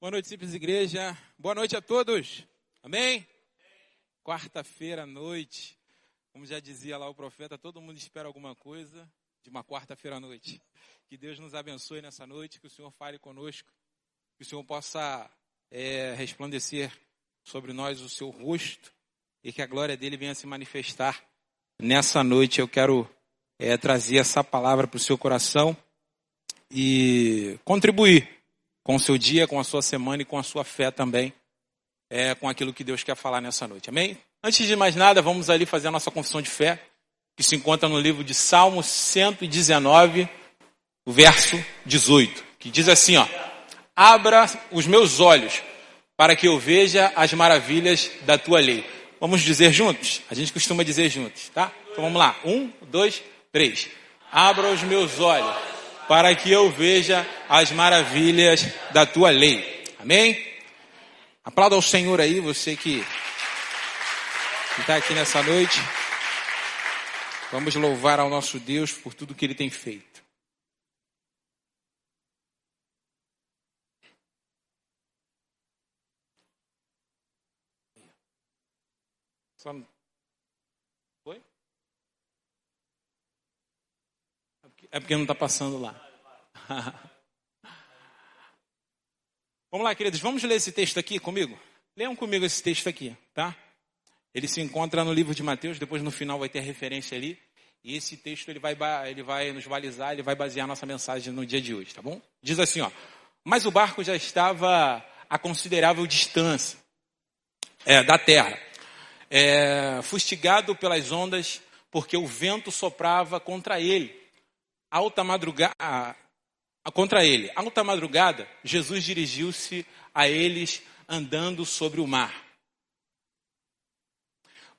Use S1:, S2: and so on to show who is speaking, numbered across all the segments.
S1: Boa noite, simples igreja. Boa noite a todos. Amém? Quarta-feira à noite. Como já dizia lá o profeta, todo mundo espera alguma coisa de uma quarta-feira à noite. Que Deus nos abençoe nessa noite, que o Senhor fale conosco, que o Senhor possa é, resplandecer sobre nós o seu rosto e que a glória dele venha se manifestar nessa noite. Eu quero é, trazer essa palavra para o seu coração e contribuir com o seu dia, com a sua semana e com a sua fé também, é, com aquilo que Deus quer falar nessa noite. Amém? Antes de mais nada, vamos ali fazer a nossa confissão de fé, que se encontra no livro de Salmos 119, o verso 18, que diz assim, ó: Abra os meus olhos para que eu veja as maravilhas da tua lei. Vamos dizer juntos? A gente costuma dizer juntos, tá? Então vamos lá. Um, dois, três. Abra os meus olhos para que eu veja as maravilhas da tua lei. Amém? Aplauda ao Senhor aí, você que está aqui nessa noite. Vamos louvar ao nosso Deus por tudo que ele tem feito. Só... Foi? É porque não está passando lá. vamos lá, queridos, vamos ler esse texto aqui comigo? Leiam comigo esse texto aqui, tá? Ele se encontra no livro de Mateus, depois no final vai ter a referência ali. E esse texto ele vai, ele vai nos balizar, ele vai basear nossa mensagem no dia de hoje, tá bom? Diz assim, ó. Mas o barco já estava a considerável distância é, da terra, é, fustigado pelas ondas, porque o vento soprava contra ele. Alta madrugada, contra ele. Alta madrugada, Jesus dirigiu-se a eles andando sobre o mar.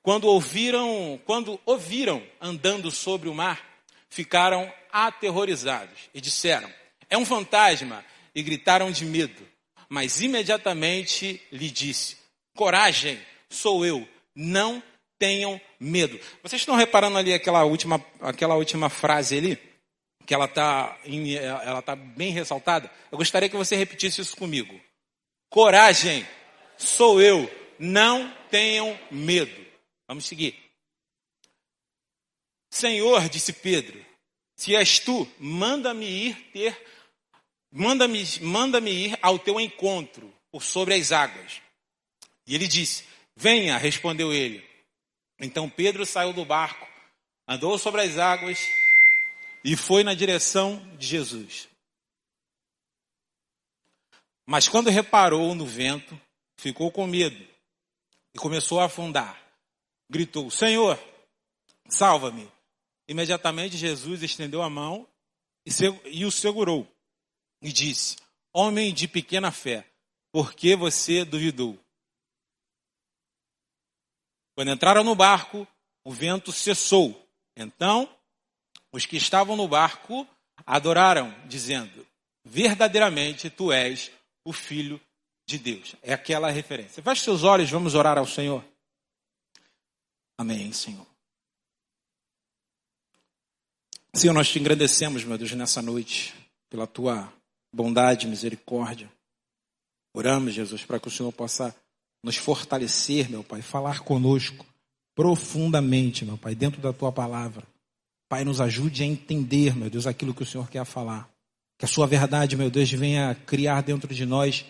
S1: Quando ouviram, quando ouviram andando sobre o mar, ficaram aterrorizados e disseram: "É um fantasma!" e gritaram de medo. Mas imediatamente lhe disse: "Coragem, sou eu, não tenham medo." Vocês estão reparando ali aquela última aquela última frase ali? Que ela está ela tá bem ressaltada, eu gostaria que você repetisse isso comigo. Coragem, sou eu, não tenham medo. Vamos seguir. Senhor, disse Pedro, se és tu, manda-me ir ter, manda-me manda ir ao teu encontro por sobre as águas. E ele disse, venha, respondeu ele. Então Pedro saiu do barco, andou sobre as águas e foi na direção de Jesus. Mas quando reparou no vento, ficou com medo e começou a afundar. Gritou: Senhor, salva-me. Imediatamente Jesus estendeu a mão e o segurou e disse: Homem de pequena fé, por que você duvidou? Quando entraram no barco, o vento cessou. Então os que estavam no barco adoraram, dizendo: Verdadeiramente tu és o Filho de Deus. É aquela referência. Feche seus olhos, vamos orar ao Senhor. Amém, Senhor. Senhor, nós te agradecemos, meu Deus, nessa noite, pela tua bondade misericórdia. Oramos, Jesus, para que o Senhor possa nos fortalecer, meu Pai, falar conosco profundamente, meu Pai, dentro da tua palavra. Pai, nos ajude a entender, meu Deus, aquilo que o Senhor quer falar. Que a Sua verdade, meu Deus, venha criar dentro de nós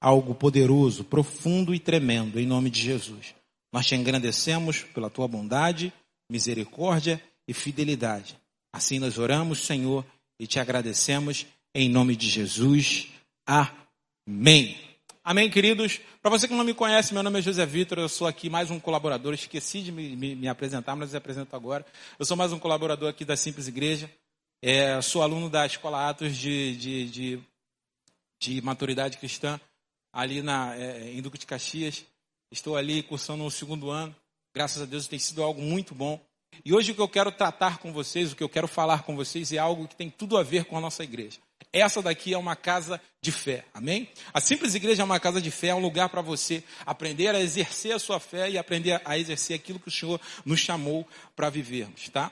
S1: algo poderoso, profundo e tremendo, em nome de Jesus. Nós te engrandecemos pela Tua bondade, misericórdia e fidelidade. Assim nós oramos, Senhor, e te agradecemos em nome de Jesus. Amém. Amém, queridos? Para você que não me conhece, meu nome é José Vitor, eu sou aqui mais um colaborador, esqueci de me, me, me apresentar, mas eu apresento agora. Eu sou mais um colaborador aqui da Simples Igreja, é, sou aluno da Escola Atos de, de, de, de Maturidade Cristã, ali na, é, em Duque de Caxias. Estou ali cursando o segundo ano, graças a Deus tem sido algo muito bom. E hoje o que eu quero tratar com vocês, o que eu quero falar com vocês é algo que tem tudo a ver com a nossa igreja. Essa daqui é uma casa de fé, amém? A simples igreja é uma casa de fé, é um lugar para você aprender a exercer a sua fé e aprender a exercer aquilo que o Senhor nos chamou para vivermos, tá?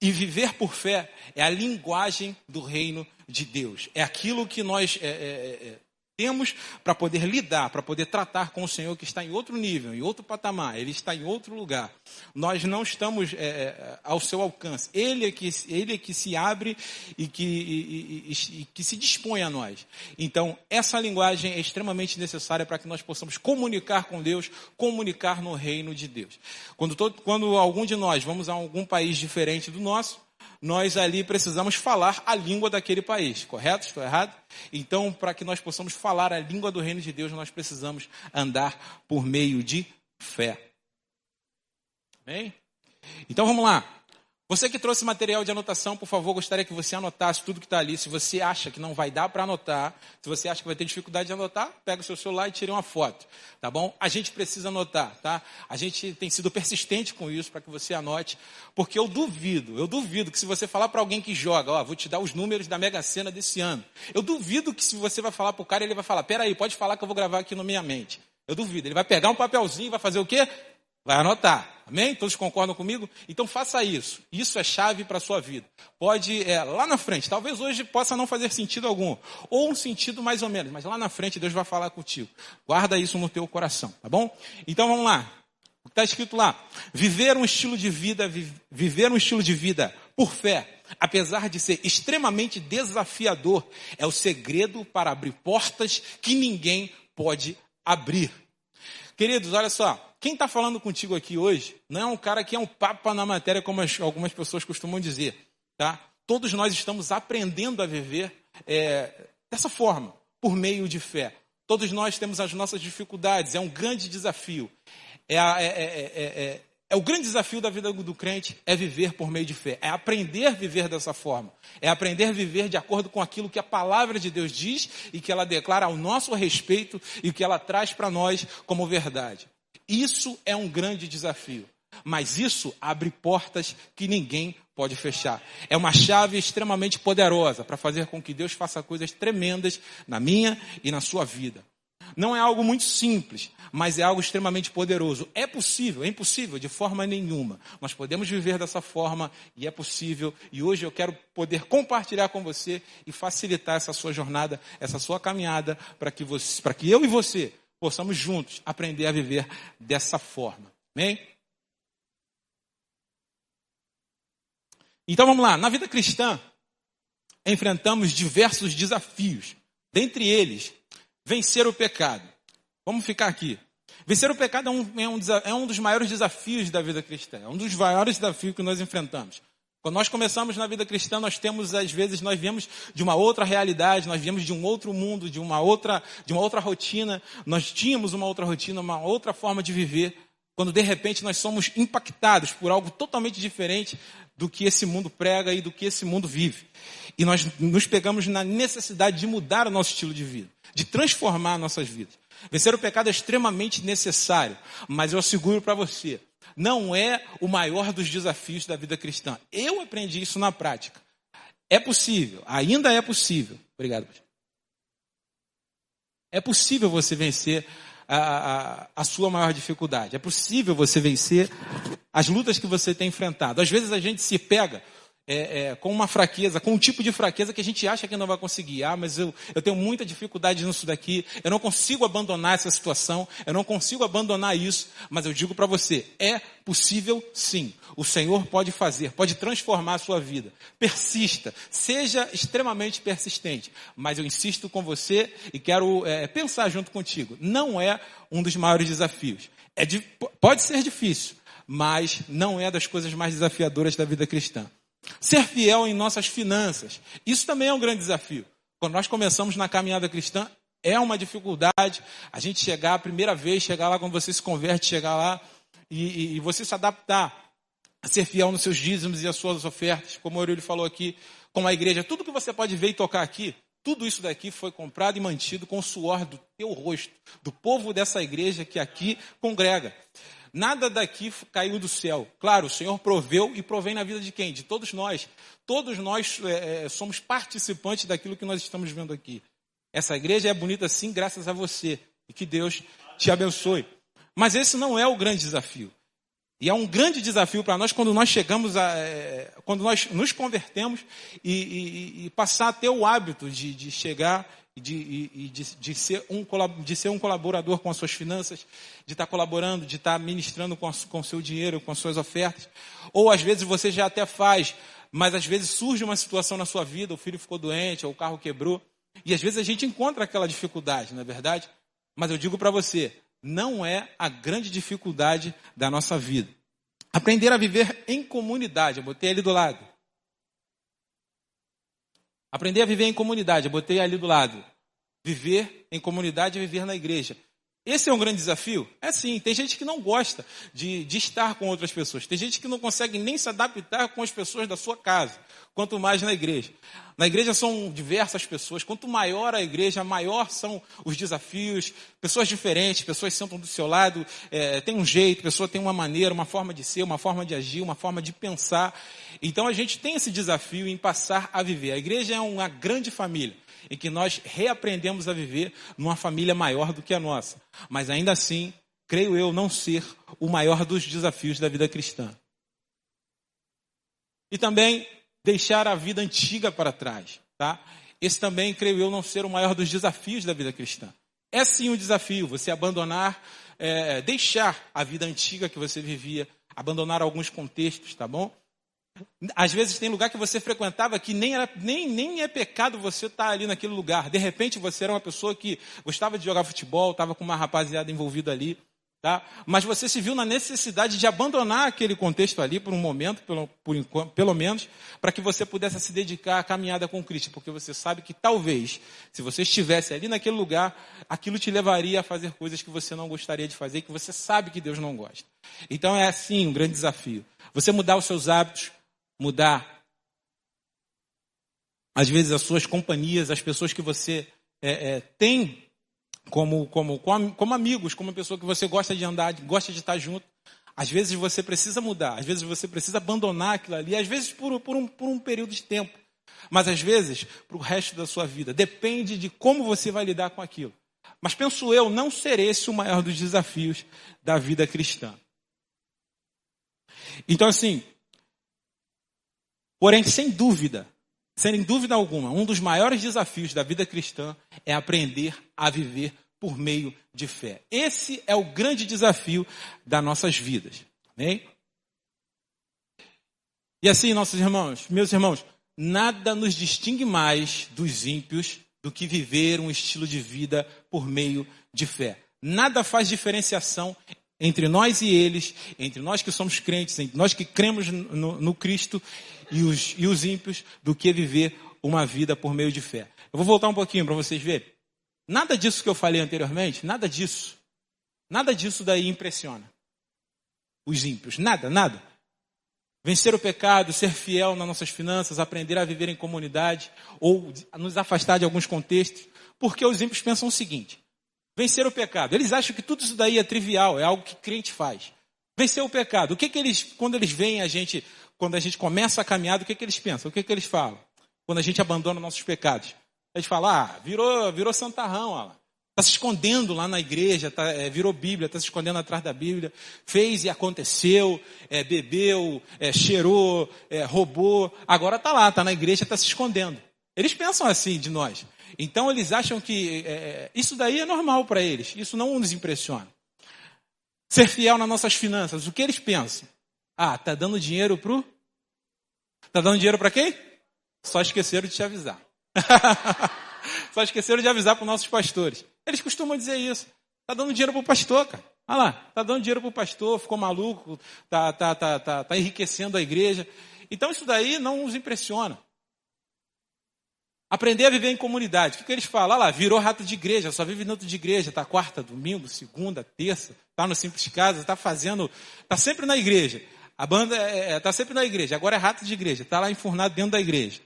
S1: E viver por fé é a linguagem do reino de Deus. É aquilo que nós é, é, é, temos para poder lidar, para poder tratar com o Senhor que está em outro nível, em outro patamar, Ele está em outro lugar. Nós não estamos é, é ao seu alcance. Ele é que, ele é que se abre e que, e, e, e que se dispõe a nós. Então, essa linguagem é extremamente necessária para que nós possamos comunicar com Deus, comunicar no reino de Deus. Quando, todo, quando algum de nós vamos a algum país diferente do nosso, nós ali precisamos falar a língua daquele país, correto? Estou errado? Então, para que nós possamos falar a língua do reino de Deus, nós precisamos andar por meio de fé. Bem? Então vamos lá. Você que trouxe material de anotação, por favor, gostaria que você anotasse tudo que está ali. Se você acha que não vai dar para anotar, se você acha que vai ter dificuldade de anotar, pega o seu celular e tire uma foto, tá bom? A gente precisa anotar, tá? A gente tem sido persistente com isso para que você anote, porque eu duvido, eu duvido que se você falar para alguém que joga, ó, vou te dar os números da Mega Sena desse ano. Eu duvido que se você vai falar para o cara, ele vai falar, peraí, pode falar que eu vou gravar aqui na minha mente. Eu duvido. Ele vai pegar um papelzinho vai fazer o quê? Vai anotar. Amém? Todos concordam comigo? Então faça isso. Isso é chave para a sua vida. Pode, é, lá na frente, talvez hoje possa não fazer sentido algum, ou um sentido mais ou menos, mas lá na frente Deus vai falar contigo. Guarda isso no teu coração, tá bom? Então vamos lá. O que está escrito lá? Viver um estilo de vida, viver um estilo de vida por fé, apesar de ser extremamente desafiador, é o segredo para abrir portas que ninguém pode abrir. Queridos, olha só, quem está falando contigo aqui hoje não é um cara que é um papa na matéria, como as, algumas pessoas costumam dizer. Tá? Todos nós estamos aprendendo a viver é, dessa forma, por meio de fé. Todos nós temos as nossas dificuldades, é um grande desafio. É, a, é, é, o grande desafio da vida do crente é viver por meio de fé, é aprender a viver dessa forma, é aprender a viver de acordo com aquilo que a palavra de Deus diz e que ela declara ao nosso respeito e que ela traz para nós como verdade. Isso é um grande desafio. Mas isso abre portas que ninguém pode fechar. É uma chave extremamente poderosa para fazer com que Deus faça coisas tremendas na minha e na sua vida. Não é algo muito simples, mas é algo extremamente poderoso. É possível, é impossível de forma nenhuma. Nós podemos viver dessa forma e é possível. E hoje eu quero poder compartilhar com você e facilitar essa sua jornada, essa sua caminhada, para que, você, que eu e você possamos juntos aprender a viver dessa forma. Amém? Então vamos lá, na vida cristã, enfrentamos diversos desafios. Dentre eles, vencer o pecado. Vamos ficar aqui. Vencer o pecado é um, é um, é um dos maiores desafios da vida cristã, é um dos maiores desafios que nós enfrentamos. Quando nós começamos na vida cristã, nós temos, às vezes, nós viemos de uma outra realidade, nós viemos de um outro mundo, de uma outra, de uma outra rotina, nós tínhamos uma outra rotina, uma outra forma de viver, quando de repente nós somos impactados por algo totalmente diferente do que esse mundo prega e do que esse mundo vive. E nós nos pegamos na necessidade de mudar o nosso estilo de vida, de transformar nossas vidas. Vencer o pecado é extremamente necessário, mas eu asseguro para você, não é o maior dos desafios da vida cristã. Eu aprendi isso na prática. É possível, ainda é possível. Obrigado. É possível você vencer a, a, a, sua maior dificuldade. É possível você vencer as lutas que você tem enfrentado. Às vezes a gente se pega é, é, com uma fraqueza, com um tipo de fraqueza que a gente acha que não vai conseguir. Ah, mas eu, eu tenho muita dificuldade nisso daqui, eu não consigo abandonar essa situação, eu não consigo abandonar isso, mas eu digo para você, é possível sim. O Senhor pode fazer, pode transformar a sua vida. Persista, seja extremamente persistente. Mas eu insisto com você e quero é, pensar junto contigo. Não é um dos maiores desafios. É, pode ser difícil, mas não é das coisas mais desafiadoras da vida cristã. Ser fiel em nossas finanças. Isso também é um grande desafio. Quando nós começamos na caminhada cristã, é uma dificuldade a gente chegar a primeira vez, chegar lá quando você se converte, chegar lá e, e, e você se adaptar a ser fiel nos seus dízimos e as suas ofertas, como o Aurélio falou aqui, com a igreja. Tudo que você pode ver e tocar aqui, tudo isso daqui foi comprado e mantido com o suor do teu rosto, do povo dessa igreja que aqui congrega. Nada daqui caiu do céu. Claro, o Senhor proveu e provém na vida de quem? De todos nós. Todos nós é, é, somos participantes daquilo que nós estamos vendo aqui. Essa igreja é bonita sim, graças a você. E que Deus te abençoe. Mas esse não é o grande desafio. E é um grande desafio para nós quando nós chegamos a. É, quando nós nos convertemos e, e, e, passar a ter o hábito de, de chegar e, de, de, ser um, de ser um colaborador com as suas finanças, de estar colaborando, de estar ministrando com, o seu dinheiro, com as suas ofertas. Ou às vezes você já até faz, mas às vezes surge uma situação na sua vida, o filho ficou doente, ou o carro quebrou. E às vezes a gente encontra aquela dificuldade, não é verdade? Mas eu digo para você, não é a grande dificuldade da nossa vida. Aprender a viver em comunidade, eu botei ali do lado. Aprender a viver em comunidade, eu botei ali do lado. Viver em comunidade é viver na igreja. Esse é um grande desafio? É sim. Tem gente que não gosta de, de, estar com outras pessoas. Tem gente que não consegue nem se adaptar com as pessoas da sua casa, quanto mais na igreja. Na igreja são diversas pessoas. Quanto maior a igreja, maior são os desafios. Pessoas diferentes, pessoas sentam do seu lado, é, tem um jeito, pessoa tem uma maneira, uma forma de ser, uma forma de agir, uma forma de pensar. Então a gente tem esse desafio em passar a viver. A igreja é uma grande família em que nós reaprendemos a viver numa família maior do que a nossa. Mas ainda assim, creio eu não ser o maior dos desafios da vida cristã. E também deixar a vida antiga para trás, tá? Esse também, creio eu, não ser o maior dos desafios da vida cristã. É sim um desafio você abandonar, é, deixar a vida antiga que você vivia, abandonar alguns contextos, tá bom? Às vezes tem lugar que você frequentava que nem, era, nem, nem é pecado você estar tá ali naquele lugar. De repente você era uma pessoa que gostava de jogar futebol, estava com uma rapaziada envolvida ali. Tá? Mas você se viu na necessidade de abandonar aquele contexto ali por um momento, pelo, por pelo menos, para que você pudesse se dedicar à caminhada com Cristo, porque você sabe que talvez, se você estivesse ali naquele lugar, aquilo te levaria a fazer coisas que você não gostaria de fazer, que você sabe que Deus não gosta. Então é assim um grande desafio. Você mudar os seus hábitos, mudar, às vezes, as suas companhias, as pessoas que você é, é, tem como, como, como, amigos, como pessoa que você gosta de andar, gosta de estar junto. Às vezes você precisa mudar, às vezes você precisa abandonar aquilo ali, às vezes por, por, um, por um período de tempo, mas às vezes para o resto da sua vida. Depende de como você vai lidar com aquilo. Mas penso eu, não ser esse o maior dos desafios da vida cristã. Então, assim, Porém, sem dúvida, sem dúvida alguma, um dos maiores desafios da vida cristã é aprender a viver por meio de fé. Esse é o grande desafio das nossas vidas. Amém? E assim, nossos irmãos, meus irmãos, nada nos distingue mais dos ímpios do que viver um estilo de vida por meio de fé. Nada faz diferenciação entre nós e eles, entre nós que somos crentes, entre nós que cremos no, no Cristo e os, e os ímpios, do que viver uma vida por meio de fé. Eu vou voltar um pouquinho para vocês verem. Nada disso que eu falei anteriormente, nada disso, nada disso daí impressiona os ímpios. Nada, nada. Vencer o pecado, ser fiel nas nossas finanças, aprender a viver em comunidade ou nos afastar de alguns contextos, porque os ímpios pensam o seguinte: Vencer o pecado. Eles acham que tudo isso daí é trivial, é algo que crente faz. Vencer o pecado. O que que eles, quando eles veem a gente, quando a gente começa a caminhada, o que que eles pensam? O que que eles falam? Quando a gente abandona nossos pecados. Eles falam, ah, virou, virou santarrão, ó. Está se escondendo lá na igreja, tá, é, virou Bíblia, está se escondendo atrás da Bíblia, fez e aconteceu, é, bebeu, é, cheirou, é, roubou, agora está lá, está na igreja, está se escondendo. Eles pensam assim de nós. Então eles acham que é, é isso daí é normal para eles, isso não nos impressiona. Ser fiel nas nossas finanças, o que eles pensam? Ah, tá dando dinheiro pro. Tá dando dinheiro para quem? Só esqueceram de te avisar. Só esqueceram de avisar para os nossos pastores. Eles costumam dizer isso. Tá dando dinheiro pro pastor, cara. Olha lá, tá dando dinheiro pro pastor, ficou maluco, tá, tá, tá, tá, tá enriquecendo a igreja. Então isso daí não nos impressiona. Aprender a viver em comunidade. O que, que eles falam? Olha lá, virou rato de igreja, só vive dentro de igreja, tá quarta, domingo, segunda, terça, tá no Simples Casa, tá fazendo, tá sempre na igreja. A banda é, é, tá sempre na igreja, agora é rato de igreja, tá lá enfurnado dentro da igreja.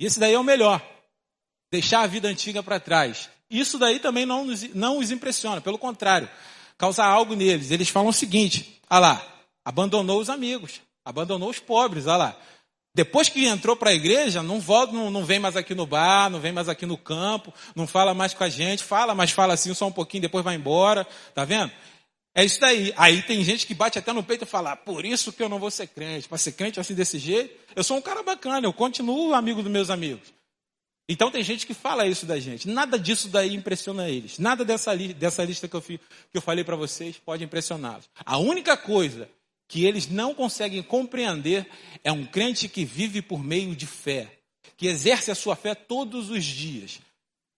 S1: E esse daí é o melhor. Deixar a vida antiga para trás. Isso daí também não, nos, não os impressiona, pelo contrário, causa algo neles. Eles falam o seguinte: Olha lá, abandonou os amigos, abandonou os pobres, olha lá. Depois que entrou para a igreja, não volta, não, não vem mais aqui no bar, não vem mais aqui no campo, não fala mais com a gente, fala, mas fala assim só um pouquinho, depois vai embora, tá vendo? É isso daí. Aí tem gente que bate até no peito e fala, ah, por isso que eu não vou ser crente. Para ser crente assim desse jeito, eu sou um cara bacana, eu continuo amigo dos meus amigos. Então tem gente que fala isso da gente. Nada disso daí impressiona eles. Nada dessa, li dessa lista que eu, que eu falei para vocês pode impressioná-los. A única coisa que eles não conseguem compreender é um crente que vive por meio de fé, que exerce a sua fé todos os dias,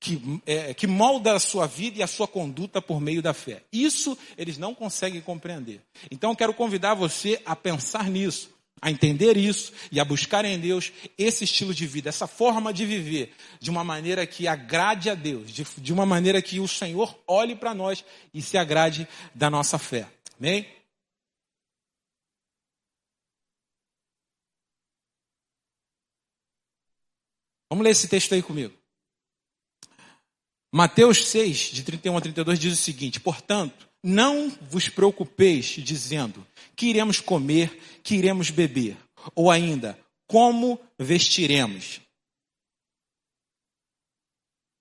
S1: que, é, que molda a sua vida e a sua conduta por meio da fé. Isso eles não conseguem compreender. Então eu quero convidar você a pensar nisso a entender isso e a buscar em Deus esse estilo de vida, essa forma de viver, de uma maneira que agrade a Deus, de, de uma maneira que o Senhor olhe para nós e se agrade da nossa fé. Amém? Vamos ler esse texto aí comigo. Mateus 6, de 31 a 32, diz o seguinte: Portanto, não vos preocupeis dizendo que iremos comer, que iremos beber, ou ainda, como vestiremos.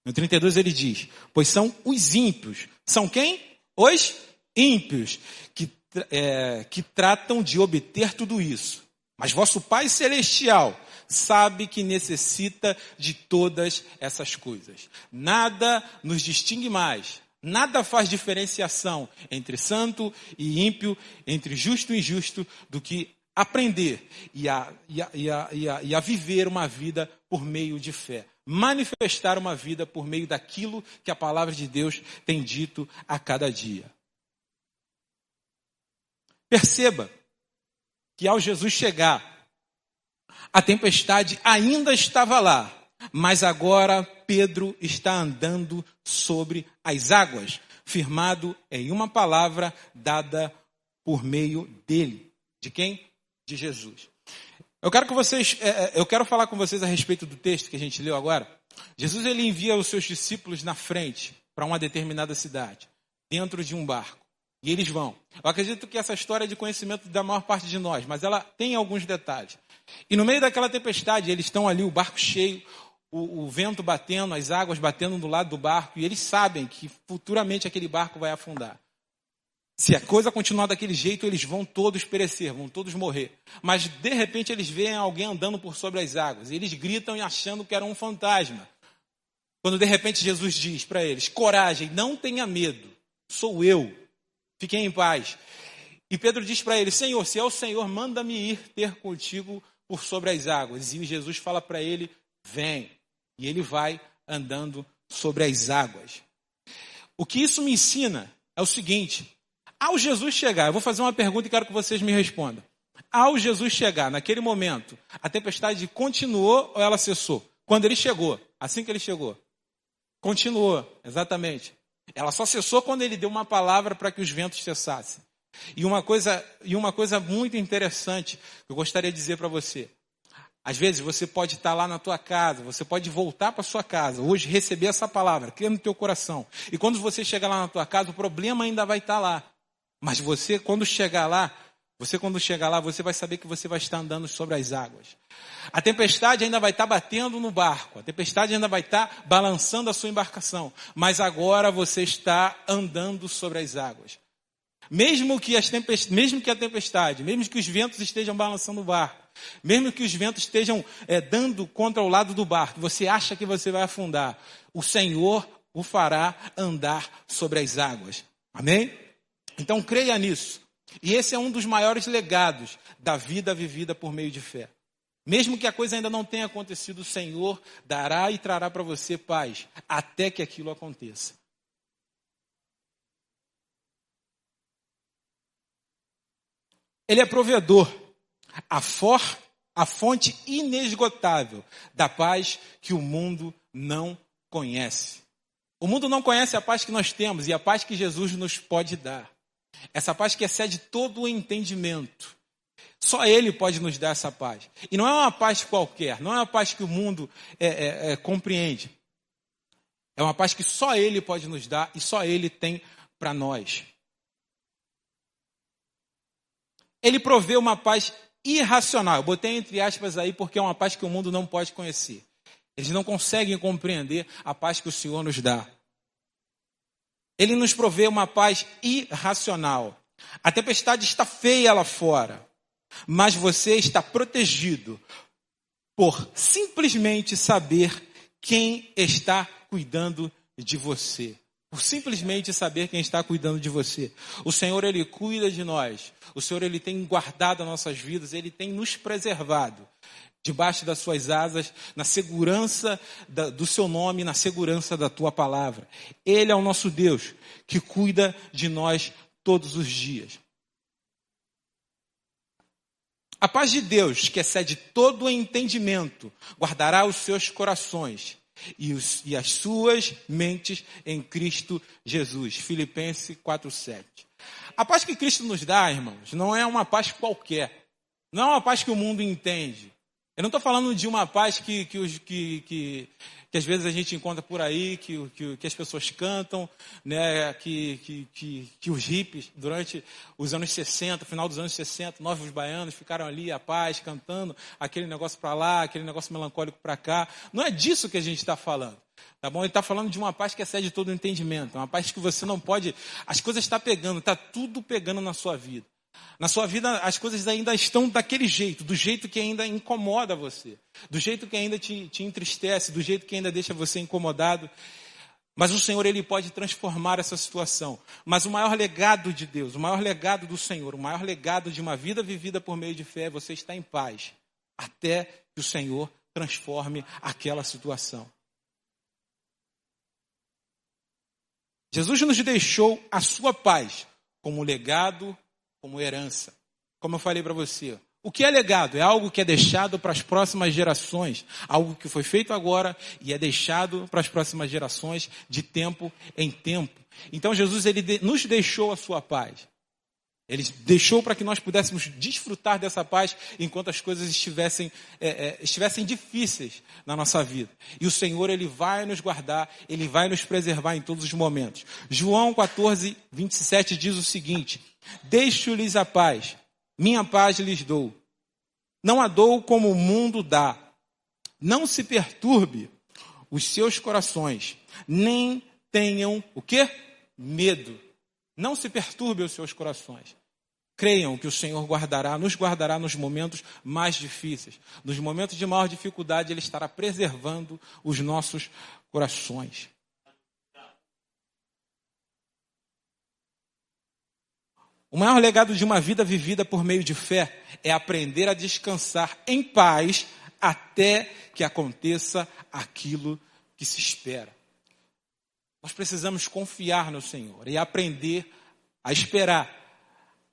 S1: No 32 ele diz: Pois são os ímpios. São quem? Os ímpios, que, é, que tratam de obter tudo isso. Mas vosso Pai Celestial sabe que necessita de todas essas coisas. Nada nos distingue mais Nada faz diferenciação entre santo e ímpio, entre justo e injusto, do que aprender e a, e, a, e, a, e, a, viver uma vida por meio de fé. Manifestar uma vida por meio daquilo que a palavra de Deus tem dito a cada dia. Perceba que ao Jesus chegar, a tempestade ainda estava lá, mas agora Pedro está andando sobre as águas, firmado em uma palavra dada por meio dele. De quem? De Jesus. Eu quero que vocês, é, é, eu quero falar com vocês a respeito do texto que a gente leu agora. Jesus ele envia os seus discípulos na frente para uma determinada cidade, dentro de um barco. E eles vão. Eu acredito que essa história é de conhecimento da maior parte de nós, mas ela tem alguns detalhes. E no meio daquela tempestade, eles estão ali, o barco cheio, o, o, vento batendo, as águas batendo do lado do barco, e eles sabem que futuramente aquele barco vai afundar. Se a coisa continuar daquele jeito, eles vão todos perecer, vão todos morrer. Mas de repente eles veem alguém andando por sobre as águas, e eles gritam e achando que era um fantasma. Quando de repente Jesus diz para eles: coragem, não tenha medo, sou eu, fiquem em paz. E Pedro diz para ele: Senhor, se é o Senhor, manda-me ir ter contigo por sobre as águas. E Jesus fala para ele: Vem. E ele vai andando sobre as águas. O que isso me ensina é o seguinte: ao Jesus chegar, eu vou fazer uma pergunta e quero que vocês me respondam. Ao Jesus chegar, naquele momento, a tempestade continuou ou ela cessou? Quando ele chegou, assim que ele chegou. Continuou, exatamente. Ela só cessou quando ele deu uma palavra para que os ventos cessassem. E uma coisa, e uma coisa muito interessante que eu gostaria de dizer para você. Às vezes você pode estar lá na tua casa, você pode voltar para sua casa, hoje receber essa palavra, crer no teu coração. E quando você chegar lá na tua casa, o problema ainda vai estar lá. Mas você, quando chegar lá, você quando chegar lá, você vai saber que você vai estar andando sobre as águas. A tempestade ainda vai estar batendo no barco, a tempestade ainda vai estar balançando a sua embarcação, mas agora você está andando sobre as águas. Mesmo que, as mesmo que a tempestade, mesmo que os ventos estejam balançando o barco, mesmo que os ventos estejam é, dando contra o lado do barco, você acha que você vai afundar, o Senhor o fará andar sobre as águas. Amém? Então creia nisso. E esse é um dos maiores legados da vida vivida por meio de fé. Mesmo que a coisa ainda não tenha acontecido, o Senhor dará e trará para você paz até que aquilo aconteça. Ele é provedor a, for, a fonte inesgotável da paz que o mundo não conhece. O mundo não conhece a paz que nós temos e a paz que Jesus nos pode dar. Essa paz que excede todo o entendimento. Só Ele pode nos dar essa paz. E não é uma paz qualquer, não é uma paz que o mundo é, é, é, compreende. É uma paz que só Ele pode nos dar e só Ele tem para nós. Ele provê uma paz irracional. Eu botei entre aspas aí porque é uma paz que o mundo não pode conhecer. Eles não conseguem compreender a paz que o Senhor nos dá. Ele nos provê uma paz irracional. A tempestade está feia lá fora, mas você está protegido por simplesmente saber quem está cuidando de você. Por simplesmente saber quem está cuidando de você. O Senhor, Ele cuida de nós. O Senhor, Ele tem guardado as nossas vidas, Ele tem nos preservado. Debaixo das suas asas, na segurança do seu nome, na segurança da tua palavra. Ele é o nosso Deus que cuida de nós todos os dias. A paz de Deus, que excede todo o entendimento, guardará os seus corações e, os, e as suas mentes em Cristo Jesus. Filipenses 4,7. A paz que Cristo nos dá, irmãos, não é uma paz qualquer. Não é uma paz que o mundo entende. Eu não estou falando de uma paz que, que, que, que, que às vezes a gente encontra por aí, que, que, que as pessoas cantam, né, que, que, que, que, os hippies, durante os anos 60, final dos anos 60, novos baianos ficaram ali a paz, cantando aquele negócio para lá, aquele negócio melancólico para cá. Não é disso que a gente está falando. Tá bom? Ele está falando de uma paz que excede todo o entendimento. Uma paz que você não pode. As coisas estão tá pegando, está tudo pegando na sua vida. Na sua vida as coisas ainda estão daquele jeito, do jeito que ainda incomoda você, do jeito que ainda te, te entristece, do jeito que ainda deixa você incomodado. Mas o Senhor, Ele pode transformar essa situação. Mas o maior legado de Deus, o maior legado do Senhor, o maior legado de uma vida vivida por meio de fé é você estar em paz, até que o Senhor transforme aquela situação. Jesus nos deixou a sua paz como legado como herança. Como eu falei para você, o que é legado? É algo que é deixado para as próximas gerações, algo que foi feito agora e é deixado para as próximas gerações de tempo em tempo. Então Jesus ele nos deixou a sua paz. Ele deixou para que nós pudéssemos desfrutar dessa paz enquanto as coisas estivessem, é, é, estivessem difíceis na nossa vida. E o Senhor, Ele vai nos guardar, Ele vai nos preservar em todos os momentos. João 14, 27 diz o seguinte: Deixo-lhes a paz, minha paz lhes dou. Não a dou como o mundo dá. Não se perturbe os seus corações, nem tenham o quê? Medo. Não se perturbe os seus corações. Creiam que o Senhor guardará, nos guardará nos momentos mais difíceis. Nos momentos de maior dificuldade, Ele estará preservando os nossos corações. O maior legado de uma vida vivida por meio de fé é aprender a descansar em paz até que aconteça aquilo que se espera. Nós precisamos confiar no Senhor e aprender a esperar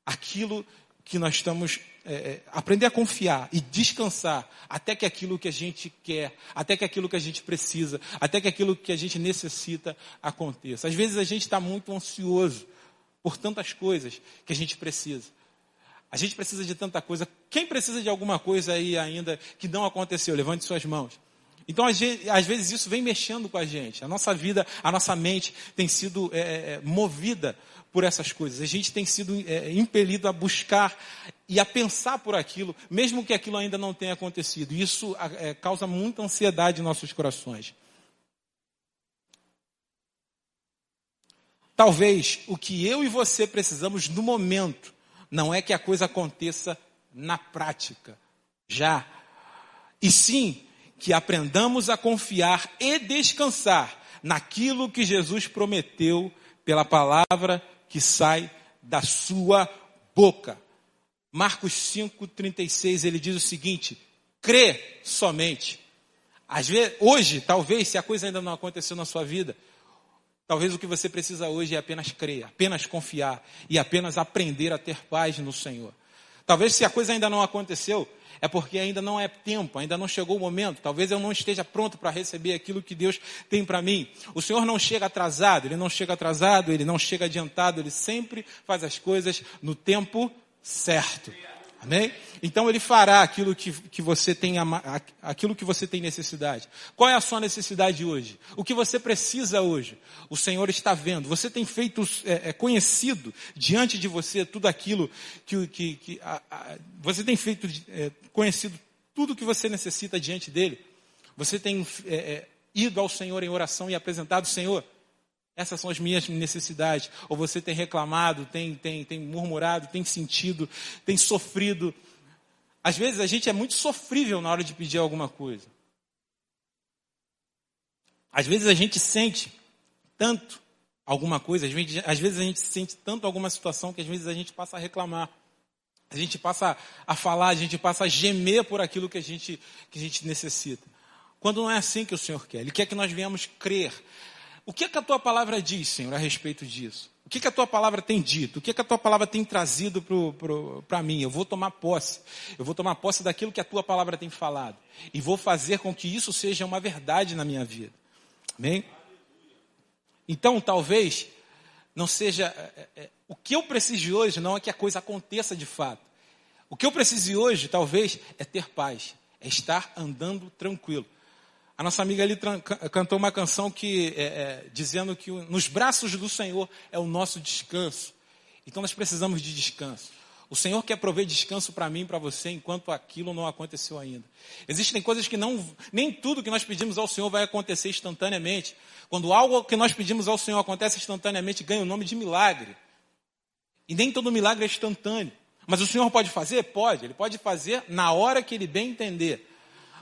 S1: aquilo que nós estamos. É, é, aprender a confiar e descansar até que aquilo que a gente quer, até que aquilo que a gente precisa, até que aquilo que a gente necessita aconteça. Às vezes a gente está muito ansioso por tantas coisas que a gente precisa. A gente precisa de tanta coisa. Quem precisa de alguma coisa aí ainda que não aconteceu? Levante suas mãos. Então, às vezes, isso vem mexendo com a gente. A nossa vida, a nossa mente tem sido é, é, movida por essas coisas. A gente tem sido é, impelido a buscar e a pensar por aquilo, mesmo que aquilo ainda não tenha acontecido. Isso é, causa muita ansiedade em nossos corações. Talvez o que eu e você precisamos no momento não é que a coisa aconteça na prática, já, e sim que aprendamos a confiar e descansar naquilo que Jesus prometeu pela palavra que sai da sua boca. Marcos 5:36 ele diz o seguinte: crê somente. Às vezes, hoje, talvez, se a coisa ainda não aconteceu na sua vida, talvez o que você precisa hoje é apenas crer, apenas confiar e apenas aprender a ter paz no Senhor. Talvez se a coisa ainda não aconteceu, é porque ainda não é tempo, ainda não chegou o momento. Talvez eu não esteja pronto para receber aquilo que Deus tem para mim. O Senhor não chega atrasado, Ele não chega atrasado, Ele não chega adiantado, Ele sempre faz as coisas no tempo certo. Amém? Então ele fará aquilo que, que você tem aquilo que você tem necessidade. Qual é a sua necessidade hoje? O que você precisa hoje? O Senhor está vendo. Você tem feito é, é conhecido diante de você tudo aquilo que, que, que a, a, você tem feito é, conhecido tudo que você necessita diante dele. Você tem é, é, ido ao Senhor em oração e apresentado, Senhor, essas são as minhas necessidades. Ou você tem reclamado, tem, tem, tem murmurado, tem sentido, tem sofrido. Às vezes a gente é muito sofrível na hora de pedir alguma coisa. Às vezes a gente sente tanto alguma coisa, às vezes, às vezes a gente sente tanto alguma situação que às vezes a gente passa a reclamar. A gente passa a falar, a gente passa a gemer por aquilo que a gente, que a gente necessita. Quando não é assim que o Senhor quer. Ele quer que nós venhamos crer o que, é que a tua palavra diz, Senhor, a respeito disso? O que, é que a tua palavra tem dito? O que, é que a tua palavra tem trazido para mim? Eu vou tomar posse. Eu vou tomar posse daquilo que a tua palavra tem falado. E vou fazer com que isso seja uma verdade na minha vida. Amém? Então, talvez, não seja. É, o que eu preciso hoje não é que a coisa aconteça de fato. O que eu preciso hoje, talvez, é ter paz. É estar andando tranquilo. A nossa amiga ali cantou uma canção que é, é, dizendo que nos braços do Senhor é o nosso descanso. Então nós precisamos de descanso. O Senhor quer prover descanso para mim para você enquanto aquilo não aconteceu ainda. Existem coisas que não, nem tudo que nós pedimos ao Senhor vai acontecer instantaneamente. Quando algo que nós pedimos ao Senhor acontece instantaneamente, ganha o nome de milagre. E nem todo milagre é instantâneo. Mas o Senhor pode fazer? Pode. Ele pode fazer na hora que ele bem entender.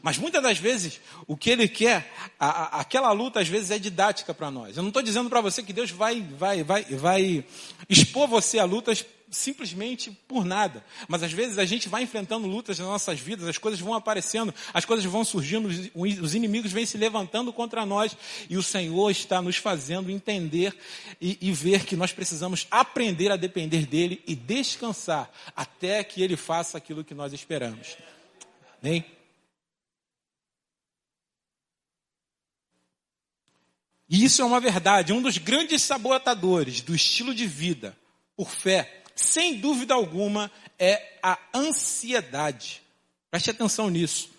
S1: Mas muitas das vezes, o que ele quer, a, a, aquela luta às vezes é didática para nós. Eu não estou dizendo para você que Deus vai, vai, vai, vai expor você a lutas simplesmente por nada. Mas às vezes a gente vai enfrentando lutas nas nossas vidas, as coisas vão aparecendo, as coisas vão surgindo, os inimigos vêm se levantando contra nós e o Senhor está nos fazendo entender e, e ver que nós precisamos aprender a depender dele e descansar até que ele faça aquilo que nós esperamos. Amém? E isso é uma verdade. Um dos grandes sabotadores do estilo de vida por fé, sem dúvida alguma, é a ansiedade. Preste atenção nisso.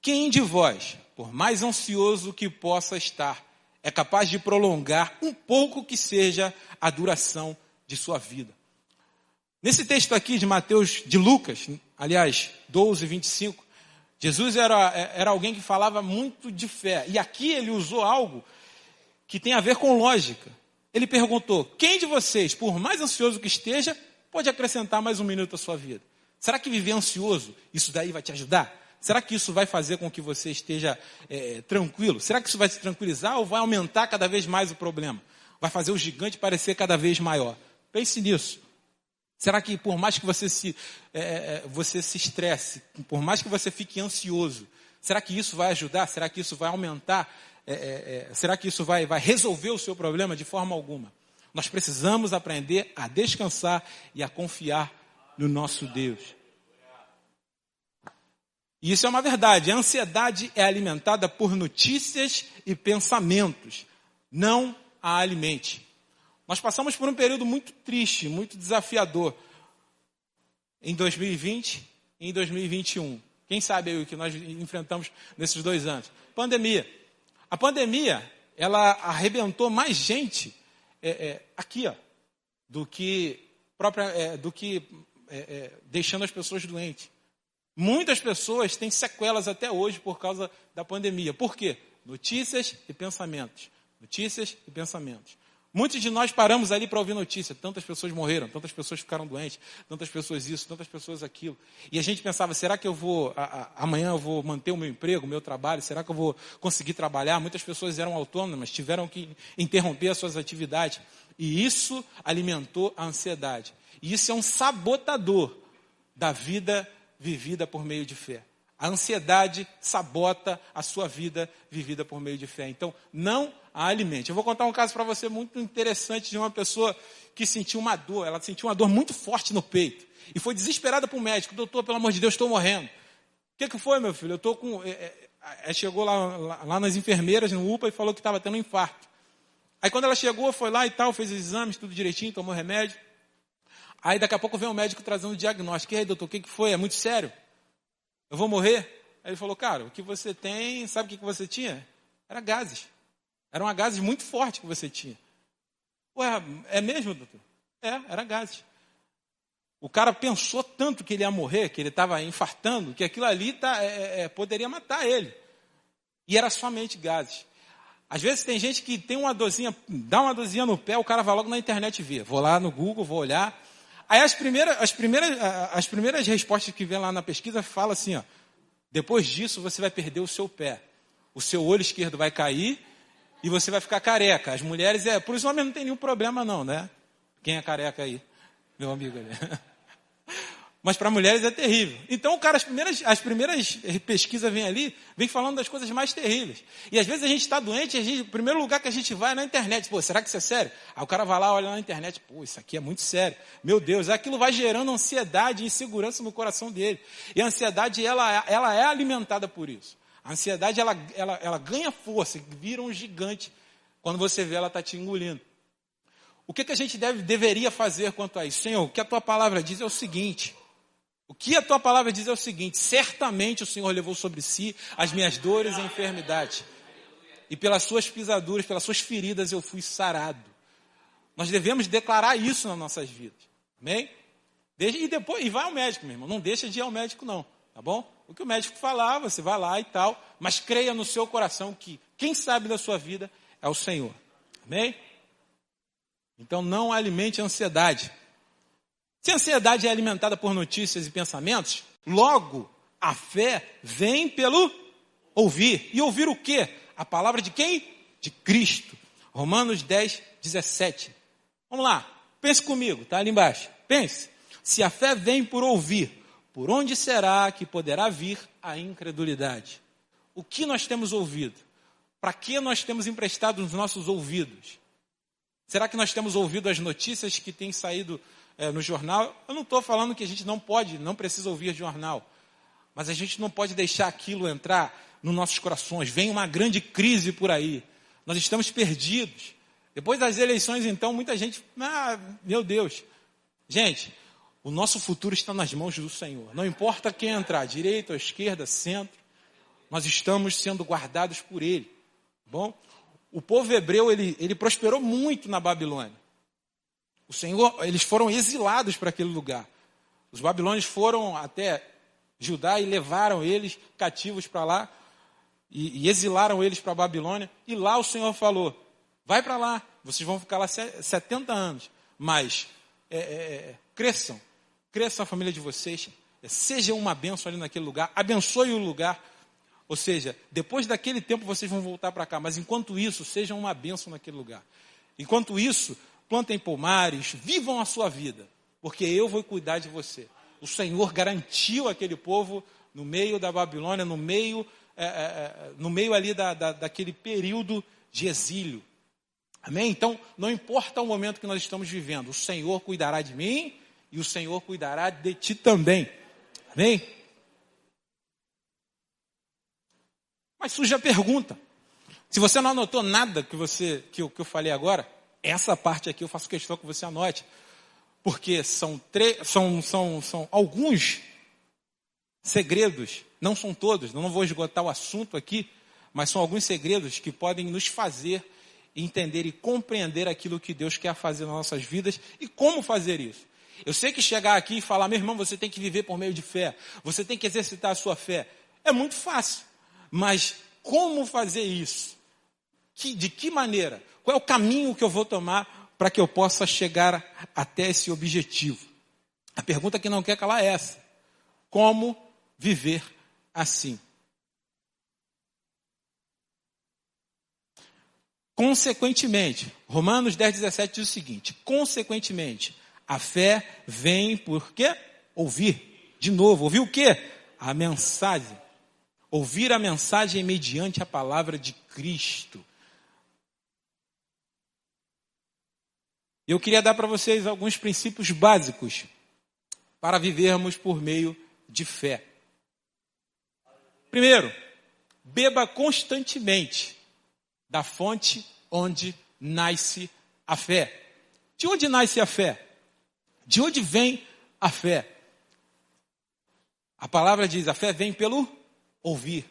S1: Quem de vós, por mais ansioso que possa estar, é capaz de prolongar um pouco que seja a duração de sua vida? Nesse texto aqui de Mateus, de Lucas, aliás, 12, 25, Jesus era, era alguém que falava muito de fé. E aqui ele usou algo que tem a ver com lógica. Ele perguntou: quem de vocês, por mais ansioso que esteja, pode acrescentar mais um minuto à sua vida? Será que viver ansioso, isso daí vai te ajudar? Será que isso vai fazer com que você esteja é, tranquilo? Será que isso vai te tranquilizar ou vai aumentar cada vez mais o problema? Vai fazer o gigante parecer cada vez maior? Pense nisso. Será que por mais que você se, é, é, você se estresse, por mais que você fique ansioso, será que isso vai ajudar? Será que isso vai aumentar? É, é, é, será que isso vai, vai resolver o seu problema? De forma alguma. Nós precisamos aprender a descansar e a confiar no nosso Deus. E isso é uma verdade. A ansiedade é alimentada por notícias e pensamentos. Não a alimente. Nós passamos por um período muito triste, muito desafiador em 2020 e em 2021. Quem sabe o que nós enfrentamos nesses dois anos? Pandemia. A pandemia, ela arrebentou mais gente é, é, aqui, ó, do que, própria, é, do que é, é, deixando as pessoas doentes. Muitas pessoas têm sequelas até hoje por causa da pandemia. Por quê? Notícias e pensamentos. Notícias e pensamentos. Muitos de nós paramos ali para ouvir notícia. Tantas pessoas morreram, tantas pessoas ficaram doentes, tantas pessoas isso, tantas pessoas aquilo. E a gente pensava, será que eu vou, a, a, amanhã eu vou manter o meu emprego, o meu trabalho? Será que eu vou conseguir trabalhar? Muitas pessoas eram autônomas, tiveram que interromper as suas atividades. E isso alimentou a ansiedade. E isso é um sabotador da vida vivida por meio de fé. A ansiedade sabota a sua vida vivida por meio de fé. Então, não alimente. Eu vou contar um caso para você muito interessante de uma pessoa que sentiu uma dor. Ela sentiu uma dor muito forte no peito. E foi desesperada para o médico. Doutor, pelo amor de Deus, estou morrendo. O que, que foi, meu filho? Eu estou com. É, é, é, chegou lá, lá, lá, nas enfermeiras, no UPA, e falou que estava tendo um infarto. Aí quando ela chegou, foi lá e tal, fez os exames, tudo direitinho, tomou remédio. Aí daqui a pouco vem o um médico trazendo o diagnóstico. E aí, doutor, o que, que foi? É muito sério? Eu vou morrer? Aí ele falou, cara, o que você tem, sabe o que, que você tinha? Era gases. Eram gases muito fortes que você tinha. Ué, é mesmo, doutor? É, era gases. O cara pensou tanto que ele ia morrer, que ele estava infartando, que aquilo ali tá, é, é, é, poderia matar ele. E era somente gases. Às vezes tem gente que tem uma dorzinha, dá uma dorzinha no pé, o cara vai logo na internet ver. Vou lá no Google, vou olhar. Aí as primeiras, as primeiras, as primeiras respostas que vem lá na pesquisa fala assim, ó, depois disso você vai perder o seu pé. O seu olho esquerdo vai cair e você vai ficar careca. As mulheres, é, por isso o homem não tem nenhum problema não, né? Quem é careca aí? Meu amigo ali. Mas para mulheres é terrível. Então, o cara, as primeiras, as primeiras pesquisas vêm ali, vem falando das coisas mais terríveis. E às vezes a gente está doente, a gente, o primeiro lugar que a gente vai é na internet. Pô, será que isso é sério? Aí o cara vai lá, olha na internet, pô, isso aqui é muito sério. Meu Deus, aquilo vai gerando ansiedade e insegurança no coração dele. E a ansiedade, ela, ela é alimentada por isso. A ansiedade, ela, ela, ela ganha força, vira um gigante. Quando você vê, ela está te engolindo. O que, que a gente deve, deveria fazer quanto a isso? Senhor, o que a tua palavra diz é o seguinte. O que a tua palavra diz é o seguinte: certamente o Senhor levou sobre si as minhas dores e enfermidades. E pelas suas pisaduras, pelas suas feridas eu fui sarado. Nós devemos declarar isso nas nossas vidas. Amém? E depois, e vai ao médico, meu irmão. Não deixa de ir ao médico, não. Tá bom? O que o médico falar, você vai lá e tal. Mas creia no seu coração que quem sabe da sua vida é o Senhor. Amém? Então não alimente a ansiedade. Se a ansiedade é alimentada por notícias e pensamentos, logo a fé vem pelo ouvir. E ouvir o quê? A palavra de quem? De Cristo. Romanos 10, 17. Vamos lá, pense comigo, tá ali embaixo. Pense. Se a fé vem por ouvir, por onde será que poderá vir a incredulidade? O que nós temos ouvido? Para que nós temos emprestado os nossos ouvidos? Será que nós temos ouvido as notícias que têm saído é, no jornal? Eu não estou falando que a gente não pode, não precisa ouvir jornal. Mas a gente não pode deixar aquilo entrar nos nossos corações. Vem uma grande crise por aí. Nós estamos perdidos. Depois das eleições, então, muita gente. Ah, meu Deus. Gente, o nosso futuro está nas mãos do Senhor. Não importa quem entrar, direita ou esquerda, centro, nós estamos sendo guardados por Ele. Bom? o povo hebreu ele, ele prosperou muito na Babilônia. O Senhor, eles foram exilados para aquele lugar. Os babilônios foram até Judá e levaram eles cativos para lá e, e, exilaram eles para a Babilônia. E lá o Senhor falou: vai para lá, vocês vão ficar lá 70 anos, mas é, é, é, cresçam, cresçam a família de vocês, seja uma bênção ali naquele lugar, abençoe o lugar ou seja, depois daquele tempo vocês vão voltar para cá, mas enquanto isso, sejam uma bênção naquele lugar. Enquanto isso, plantem pomares, vivam a sua vida, porque eu vou cuidar de você. O Senhor garantiu aquele povo no meio da Babilônia, no meio, é, é, é, no meio ali da, da, daquele período de exílio. Amém? Então, não importa o momento que nós estamos vivendo, o Senhor cuidará de mim e o Senhor cuidará de ti também. Amém? Mas surge a pergunta. Se você não anotou nada que, você, que, eu, que eu falei agora, essa parte aqui eu faço questão que você anote. Porque são, são, são, são alguns segredos, não são todos, não vou esgotar o assunto aqui, mas são alguns segredos que podem nos fazer entender e compreender aquilo que Deus quer fazer nas nossas vidas e como fazer isso. Eu sei que chegar aqui e falar, meu irmão, você tem que viver por meio de fé, você tem que exercitar a sua fé, é muito fácil. Mas como fazer isso? Que, de que maneira? Qual é o caminho que eu vou tomar para que eu possa chegar até esse objetivo? A pergunta que não quer calar é essa: como viver assim? Consequentemente, Romanos 10, 17 diz o seguinte: consequentemente, a fé vem por quê? Ouvir. De novo, ouvir o quê? A mensagem. Ouvir a mensagem mediante a palavra de Cristo. Eu queria dar para vocês alguns princípios básicos para vivermos por meio de fé. Primeiro, beba constantemente da fonte onde nasce a fé. De onde nasce a fé? De onde vem a fé? A palavra diz: a fé vem pelo ouvir.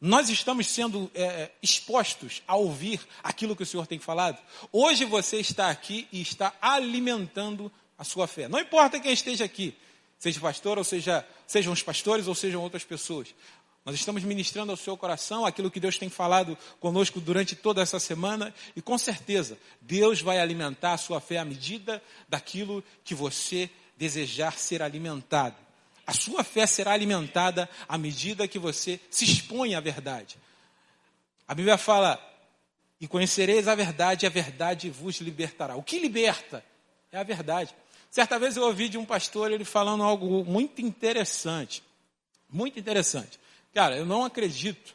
S1: Nós estamos sendo é, expostos a ouvir aquilo que o Senhor tem falado. Hoje você está aqui e está alimentando a sua fé. Não importa quem esteja aqui, seja pastor, ou seja, sejam os pastores ou sejam outras pessoas. Nós estamos ministrando ao seu coração aquilo que Deus tem falado conosco durante toda essa semana e com certeza Deus vai alimentar a sua fé à medida daquilo que você desejar ser alimentado. A sua fé será alimentada à medida que você se expõe à verdade. A Bíblia fala: "E conhecereis a verdade, e a verdade vos libertará". O que liberta é a verdade. Certa vez eu ouvi de um pastor ele falando algo muito interessante. Muito interessante. Cara, eu não acredito.